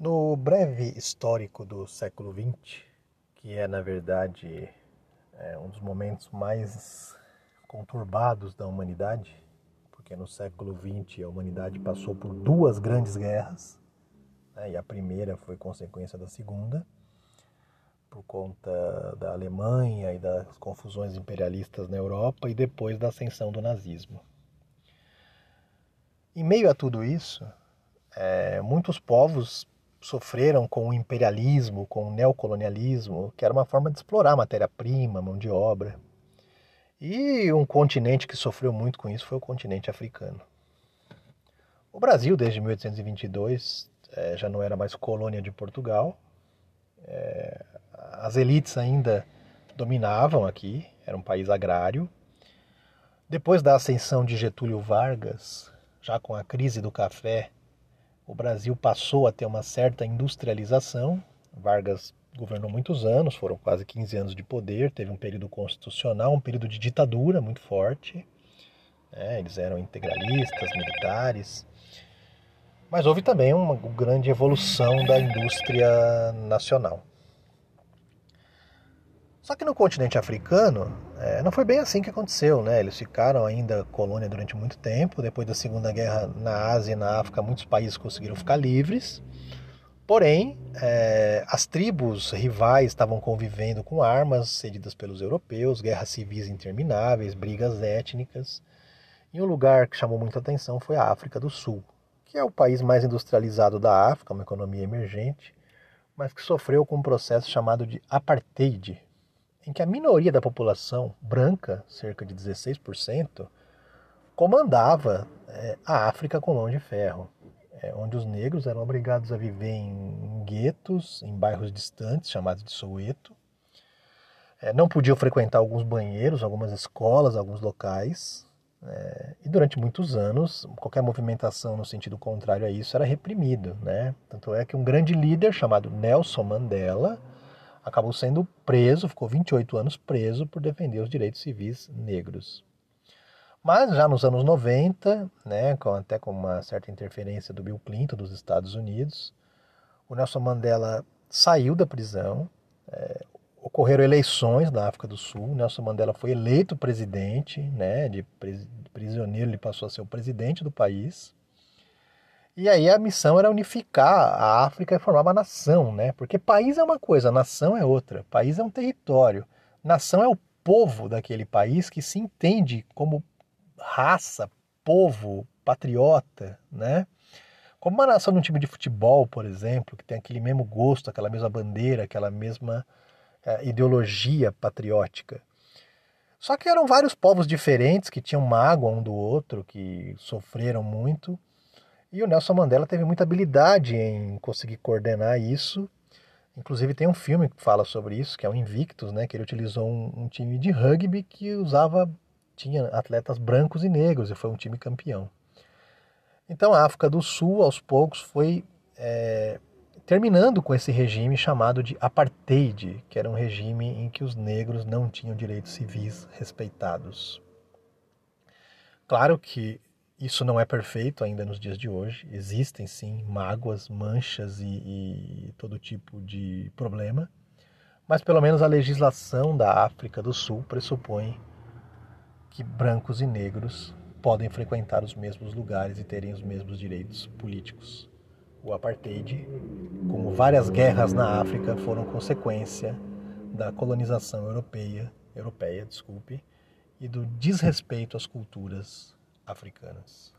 No breve histórico do século XX, que é na verdade é um dos momentos mais conturbados da humanidade, porque no século XX a humanidade passou por duas grandes guerras, né, e a primeira foi consequência da segunda, por conta da Alemanha e das confusões imperialistas na Europa e depois da ascensão do nazismo. Em meio a tudo isso, é, muitos povos sofreram com o imperialismo, com o neocolonialismo, que era uma forma de explorar matéria-prima, mão de obra. E um continente que sofreu muito com isso foi o continente africano. O Brasil, desde 1822, é, já não era mais colônia de Portugal. É, as elites ainda dominavam aqui, era um país agrário. Depois da ascensão de Getúlio Vargas, já com a crise do café o Brasil passou a ter uma certa industrialização. Vargas governou muitos anos, foram quase 15 anos de poder, teve um período constitucional, um período de ditadura muito forte. É, eles eram integralistas, militares. Mas houve também uma grande evolução da indústria nacional. Só que no continente africano é, não foi bem assim que aconteceu, né? Eles ficaram ainda colônia durante muito tempo. Depois da Segunda Guerra na Ásia e na África, muitos países conseguiram ficar livres. Porém, é, as tribos rivais estavam convivendo com armas cedidas pelos europeus, guerras civis intermináveis, brigas étnicas. E um lugar que chamou muita atenção foi a África do Sul, que é o país mais industrializado da África, uma economia emergente, mas que sofreu com um processo chamado de apartheid, em que a minoria da população branca, cerca de 16%, comandava é, a África com mão de ferro, é, onde os negros eram obrigados a viver em, guetos, em bairros distantes, chamados de Soweto. É, não podiam frequentar alguns banheiros, algumas escolas, alguns locais. É, e durante muitos anos, qualquer movimentação no sentido contrário a isso era reprimido. Né? Tanto é que um grande líder chamado Nelson Mandela acabou sendo preso, ficou 28 anos preso por defender os direitos civis negros. Mas já nos anos 90, né, até com uma certa interferência do Bill Clinton dos Estados Unidos, o Nelson Mandela saiu da prisão, é, ocorreram eleições na África do Sul, Nelson Mandela foi eleito presidente, né, de prisioneiro ele passou a ser o presidente do país, e aí a missão era unificar a África e formar uma nação, né? Porque país é uma coisa, nação é outra. País é um território. Nação é o povo daquele país que se entende como raça, povo, patriota, né? Como uma nação de um time de futebol, por exemplo, que tem aquele mesmo gosto, aquela mesma bandeira, aquela mesma é, ideologia patriótica. Só que eram vários povos diferentes que tinham mágoa um do outro, que sofreram muito. E o Nelson Mandela teve muita habilidade em conseguir coordenar isso. Inclusive tem um filme que fala sobre isso, que é o Invictus, né? Que ele utilizou um, um time de rugby que usava tinha atletas brancos e negros e foi um time campeão. Então a África do Sul, aos poucos, foi é, terminando com esse regime chamado de apartheid, que era um regime em que os negros não tinham direitos civis respeitados. Claro que isso não é perfeito ainda nos dias de hoje. Existem sim mágoas, manchas e, e, todo tipo de problema. Mas pelo menos a legislação da África do Sul pressupõe que brancos e negros podem frequentar os mesmos lugares e terem os mesmos direitos políticos. O apartheid, como várias guerras na África, foram consequência da colonização europeia, europeia, desculpe, e do desrespeito às culturas africanas.